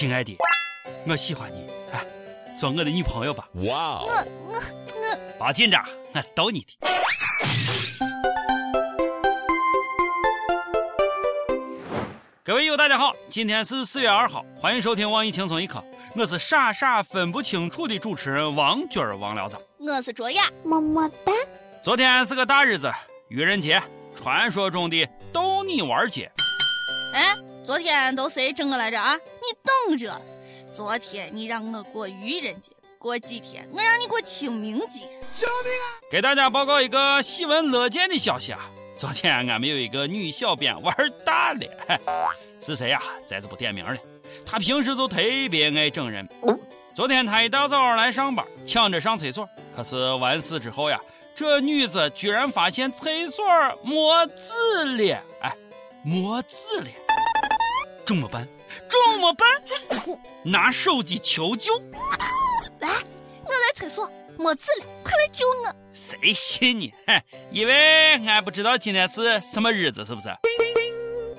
亲爱的，我喜欢你，哎，做我的女朋友吧。哇哦！我我我，别紧张，我是逗你的。各位友，大家好，今天是四月二号，欢迎收听网易轻松一刻，我是傻傻分不清楚的主持人王军儿王聊子，我是卓雅，么么哒。昨天是个大日子，愚人节，传说中的逗你玩节。哎，昨天都谁整我来着啊？你等着，昨天你让我过愚人节，过几天我让你过清明节。救命啊！给大家报告一个喜闻乐见的消息啊！昨天俺们有一个女小编玩大了，是谁呀？在这不点名了。她平时就特别爱整人。昨天她一大早来上班，抢着上厕所，可是完事之后呀。这女子居然发现厕所没纸了，哎，没纸了，怎么办？怎么办？拿手机求救！来，我在厕所没纸了，快来救我！谁信你？哼，以为俺不知道今天是什么日子是不是？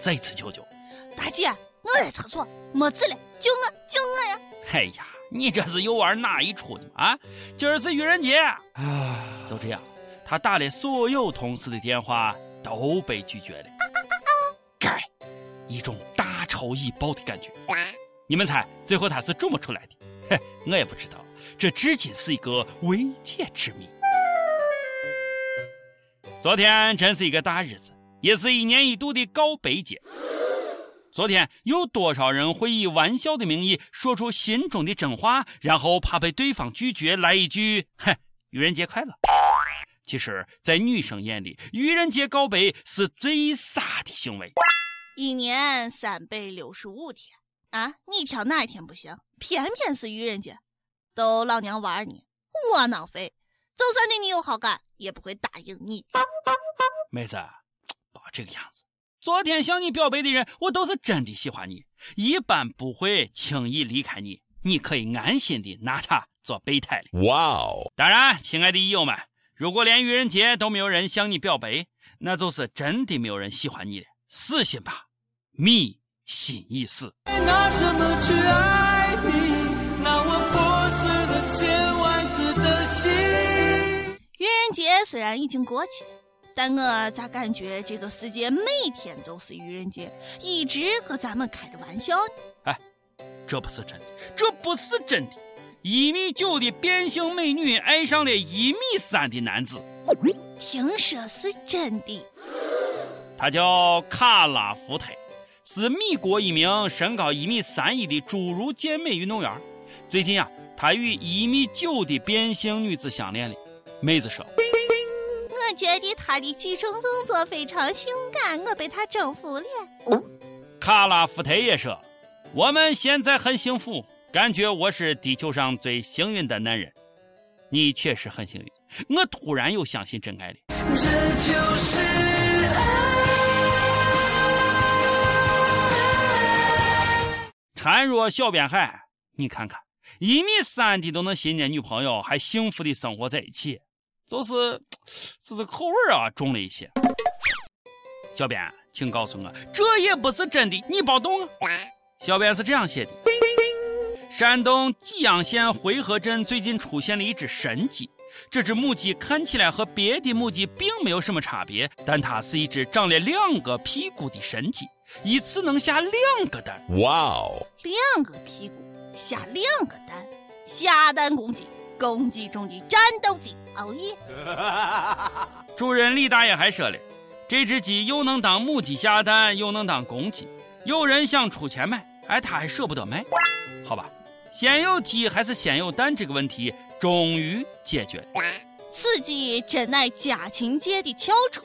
再次求救！大姐，我在厕所没纸了，救我！救我呀！哎呀，你这是又玩哪一出呢？啊，今儿是愚人节啊！就这样，他打了所有同事的电话都被拒绝了。该，一种大仇已报的感觉。你们猜最后他是怎么出来的？嘿，我也不知道，这至今是一个未解之谜。昨天真是一个大日子，也是一年一度的告白节。昨天有多少人会以玩笑的名义说出心中的真话，然后怕被对方拒绝，来一句“哼，愚人节快乐”。其实，在女生眼里，愚人节告白是最傻的行为。一年三百六十五天啊，你挑哪一天不行？偏偏是愚人节，逗老娘玩呢，窝囊废！就算对你有好感，也不会答应你。妹子，别这个样子。昨天向你表白的人，我都是真的喜欢你，一般不会轻易离开你。你可以安心的拿他做备胎了。哇哦！当然，亲爱的益友们。如果连愚人节都没有人向你表白，那就是真的没有人喜欢你了。死心吧，迷心已死。拿什么去爱你？那我破碎了千万次的心。愚人节虽然已经过去了，但我咋感觉这个世界每天都是愚人节，一直和咱们开着玩笑呢？哎，这不是真的，这不是真的。一米九的变性美女爱上了一米三的男子，听说是真的。他叫卡拉福泰，是米国一名身高一米三一的侏儒健美运动员。最近啊，他与一米九的变性女子相恋了。妹子说：“我觉得他的举重动作非常性感，我被他征服了。”卡拉夫特也说：“我们现在很幸福。”感觉我是地球上最幸运的男人，你确实很幸运。我突然又相信真爱了。这就是爱。孱弱小边海，你看看，一米三的都能新年女朋友，还幸福的生活在一起，就是，就是口味啊重了一些。小编，请告诉我，这也不是真的，你别动啊。小编是这样写的。山东济阳县回河镇最近出现了一只神鸡，这只母鸡看起来和别的母鸡并没有什么差别，但它是一只长了两个屁股的神鸡，一次能下两个蛋。哇哦！两个屁股下两个蛋，下蛋公鸡，公鸡中的战斗机。哦耶！主人李大爷还说了，这只鸡又能当母鸡下蛋，又能当公鸡。有人想出钱买，哎，他还舍不得卖，好吧。先有鸡还是先有蛋这个问题终于解决了。此鸡真乃家禽界的翘楚，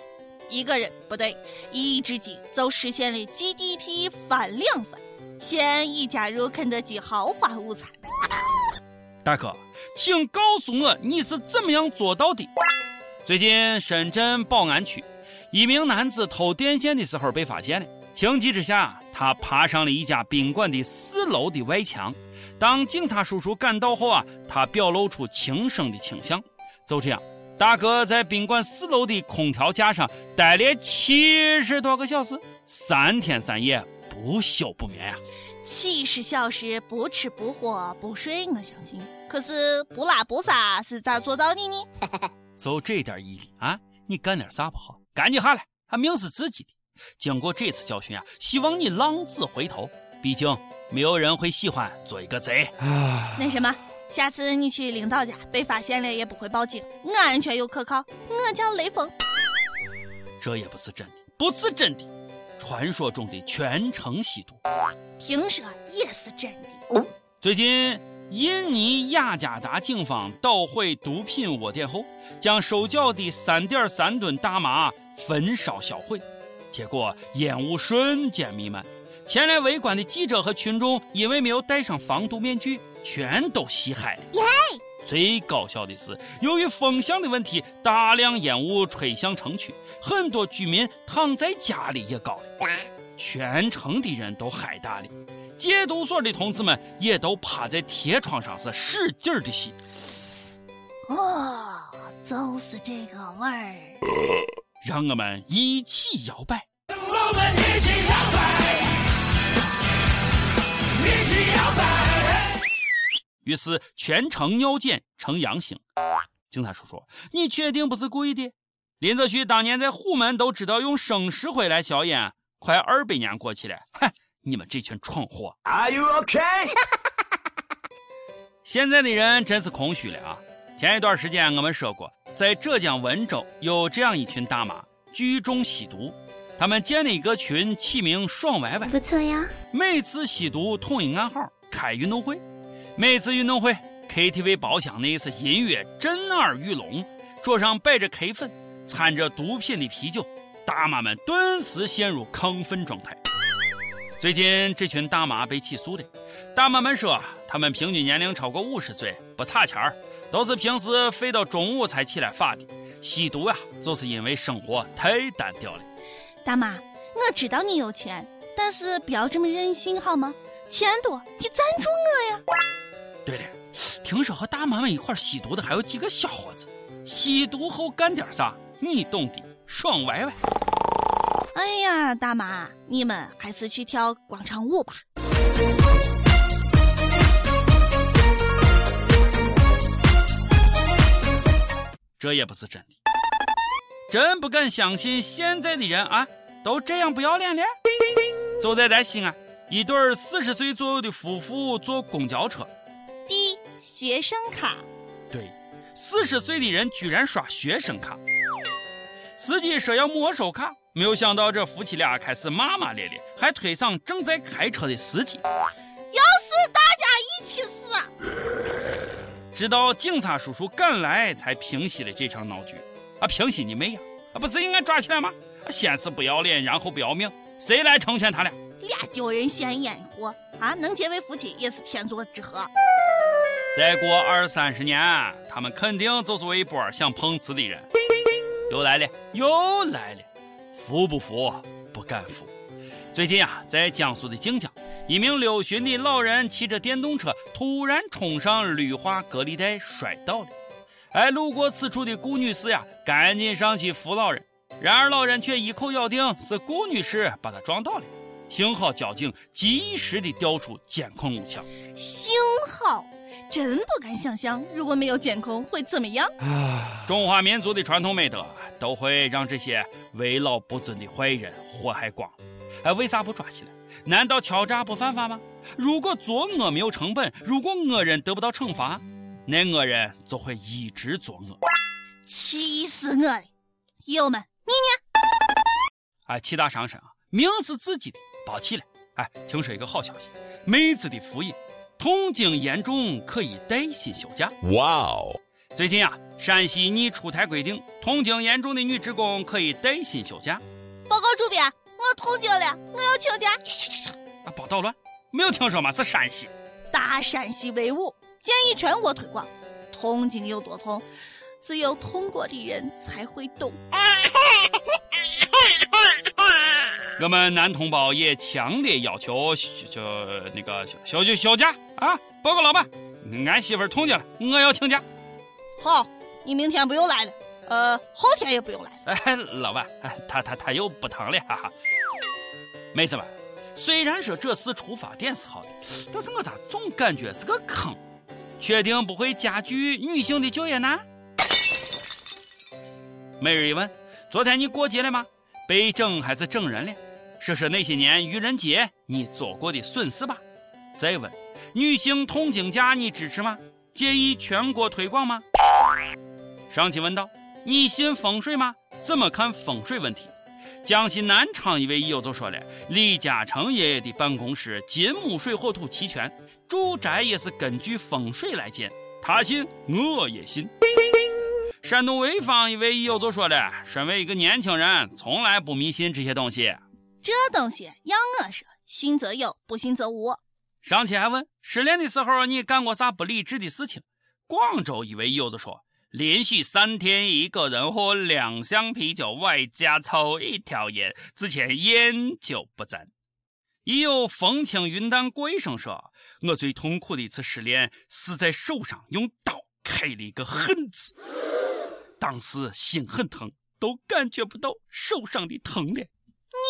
一个人不对，一只鸡就实现了 GDP 翻两番。现已加入肯德基豪华午餐。大哥，请告诉我你是怎么样做到的？最近深圳宝安区一名男子偷电线的时候被发现了，情急之下他爬上了一家宾馆的四楼的外墙。当警察叔叔赶到后啊，他表露出轻生的倾向。就这样，大哥在宾馆四楼的空调架上待了七十多个小时，三天三夜不休不眠呀、七十小时不吃不喝不睡，我相信。可是不拉不撒是咋做到的呢？就这点毅力啊！你干点啥不好？赶紧下来，啊，命是自己的。经过这次教训啊，希望你浪子回头。毕竟没有人会喜欢做一个贼。那什么，下次你去领导家被发现了也不会报警，安全又可靠。我叫雷锋。这也不是真的，不是真的。传说中的全城吸毒，听说也是真的。最近，印尼雅加达警方捣毁毒品窝点后，将收缴的三点三吨大麻焚烧销毁，结果烟雾瞬间弥漫。前来围观的记者和群众因为没有戴上防毒面具，全都吸嗨了。最搞笑的是，由于风向的问题，大量烟雾吹向城区，很多居民躺在家里也高了。全城的人都嗨大了，戒毒所的同志们也都趴在铁窗上是使劲的吸。哦，就是这个味儿。让我们一起摇摆。我们一起摇摆，一起摇摆。于是全城尿检呈阳性。警察叔叔，你确定不是故意的？林则徐当年在虎门都知道用生石灰来消烟，快二百年过去了，哼，你们这群蠢货！Are you okay？现在的人真是空虚了啊！前一段时间我们说过，在浙江温州有这样一群大妈聚众吸毒，他们建了一个群，起名“爽歪歪”。不错呀。每次吸毒统一暗号，开运动会。每次运动会，KTV 包厢内是音乐震耳欲聋，桌上摆着 K 粉，掺着毒品的啤酒，大妈们顿时陷入亢奋状态。最近这群大妈被起诉了，大妈们说，她们平均年龄超过五十岁，不差钱儿，都是平时睡到中午才起来发的。吸毒呀、就是因为生活太单调了。大妈，我知道你有钱，但是不要这么任性好吗？钱多，你赞助我呀！对了，听说和大妈们一块吸毒的还有几个小伙子，吸毒后干点啥，你懂的，爽歪歪。哎呀，大妈，你们还是去跳广场舞吧。这也不是真的，真不敢相信现在的人啊，都这样不要脸了。就在咱西安，一对四十岁左右的夫妇坐公交车，第学生卡，对，四十岁的人居然刷学生卡。司机说要没收卡，没有想到这夫妻俩开始骂骂咧咧，还推搡正在开车的司机。要死大家一起死！啊直到警察叔叔赶来，才平息了这场闹剧。啊，平息你妹呀！啊，不是应该抓起来吗？啊先是不要脸，然后不要命，谁来成全他俩？俩丢人现眼货啊！能结为夫妻也是天作之合。再过二三十年，他们肯定就是为一波想碰瓷的人。又来了，又来了，服不服？不敢服。最近啊，在江苏的靖江，一名六旬的老人骑着电动车突然冲上绿化隔离带，摔倒了。哎，路过此处的顾女士呀，赶紧上去扶老人，然而老人却一口咬定是顾女士把他撞倒了。幸好交警及时的调出监控录像。幸好，真不敢想象，如果没有监控会怎么样。中华民族的传统美德都会让这些为老不尊的坏人祸害光。哎，为啥不抓起来？难道敲诈不犯法吗？如果作恶没有成本，如果恶人得不到惩罚，那恶人就会一直作恶。气死我了！友们，你呢？哎，气大伤身啊！命是自己的，包起来。哎，听说一个好消息，妹子的福音，痛经严重可以带薪休假。Wow！最近啊，山西拟出台规定，痛经严重的女职工可以带薪休假。报告主编，我痛经了，我要请假。去去去去啊，别捣乱！没有听说吗？是山西。大山西威武，建议全国推广。痛经有多痛，只有痛过的人才会懂。我们男同胞也强烈要求休就那个休休休休假啊！报告老板，俺媳妇儿痛经了，我要请假。好，你明天不用来了，呃，后天也不用来了。哎，老板，哎，他他他又不疼了，哈哈。妹子们，虽然说这次出发点是好的，但是我咋总感觉是个坑？确定不会加剧女性的就业难？每日一问：昨天你过节了吗？被整还是整人了？说说那些年愚人节你做过的损事吧。再问：女性痛经假你支持吗？建议全国推广吗？上期问道：你信风水吗？怎么看风水问题？江西南昌一位友就说了：李嘉诚爷爷的办公室金木水火土齐全，住宅也是根据风水来建。他信，我也信。山东潍坊一位友就说了：身为一个年轻人，从来不迷信这些东西。这东西要我说，信则有，不信则无。上期还问失恋的时候你干过啥不理智的事情？广州一位友子说。连续三天一个人喝两箱啤酒，外加抽一条烟，之前烟酒不沾。已有风轻云淡过一生说：“我最痛苦的一次失恋是在手上用刀开了一个恨字，当时心很疼，都感觉不到手上的疼了。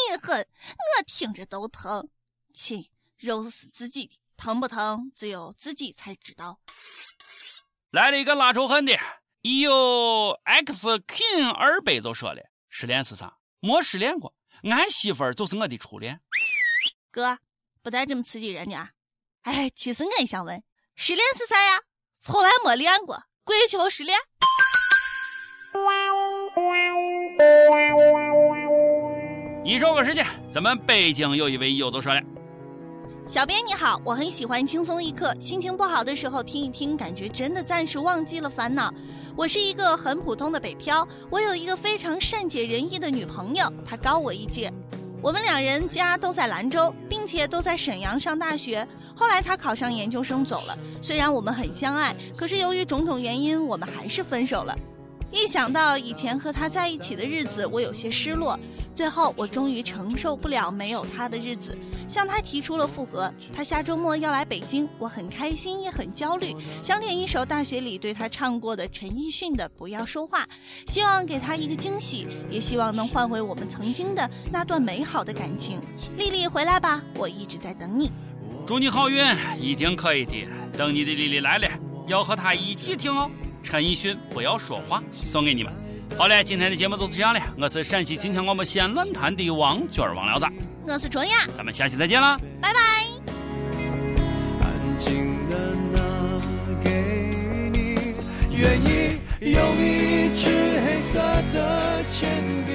你狠，我听着都疼。亲，肉是自己的，疼不疼只有自己才知道。来了一个拉仇恨的。已有 X King 二百就说了，失恋是啥？没失恋过，俺媳妇儿就是我的初恋。哥，不带这么刺激人的啊！哎，其实我也想问，失恋是啥呀？从来没恋过，跪求失恋。一周个时间，咱们背景又一位友就说了。小编你好，我很喜欢轻松一刻，心情不好的时候听一听，感觉真的暂时忘记了烦恼。我是一个很普通的北漂，我有一个非常善解人意的女朋友，她高我一届，我们两人家都在兰州，并且都在沈阳上大学。后来她考上研究生走了，虽然我们很相爱，可是由于种种原因，我们还是分手了。一想到以前和他在一起的日子，我有些失落。最后，我终于承受不了没有他的日子，向他提出了复合。他下周末要来北京，我很开心也很焦虑，想点一首大学里对他唱过的陈奕迅的《不要说话》，希望给他一个惊喜，也希望能换回我们曾经的那段美好的感情。丽丽回来吧，我一直在等你。祝你好运，一定可以的。等你的丽丽来了，要和她一起听哦。陈奕迅《不要说话》送给你们。好嘞，今天的节目就是这样了。我是陕西秦腔广播西安论坛的王娟儿王聊子，我是卓雅，咱们下期再见了，拜拜。安静的拿给你，愿意用一支黑色的铅笔。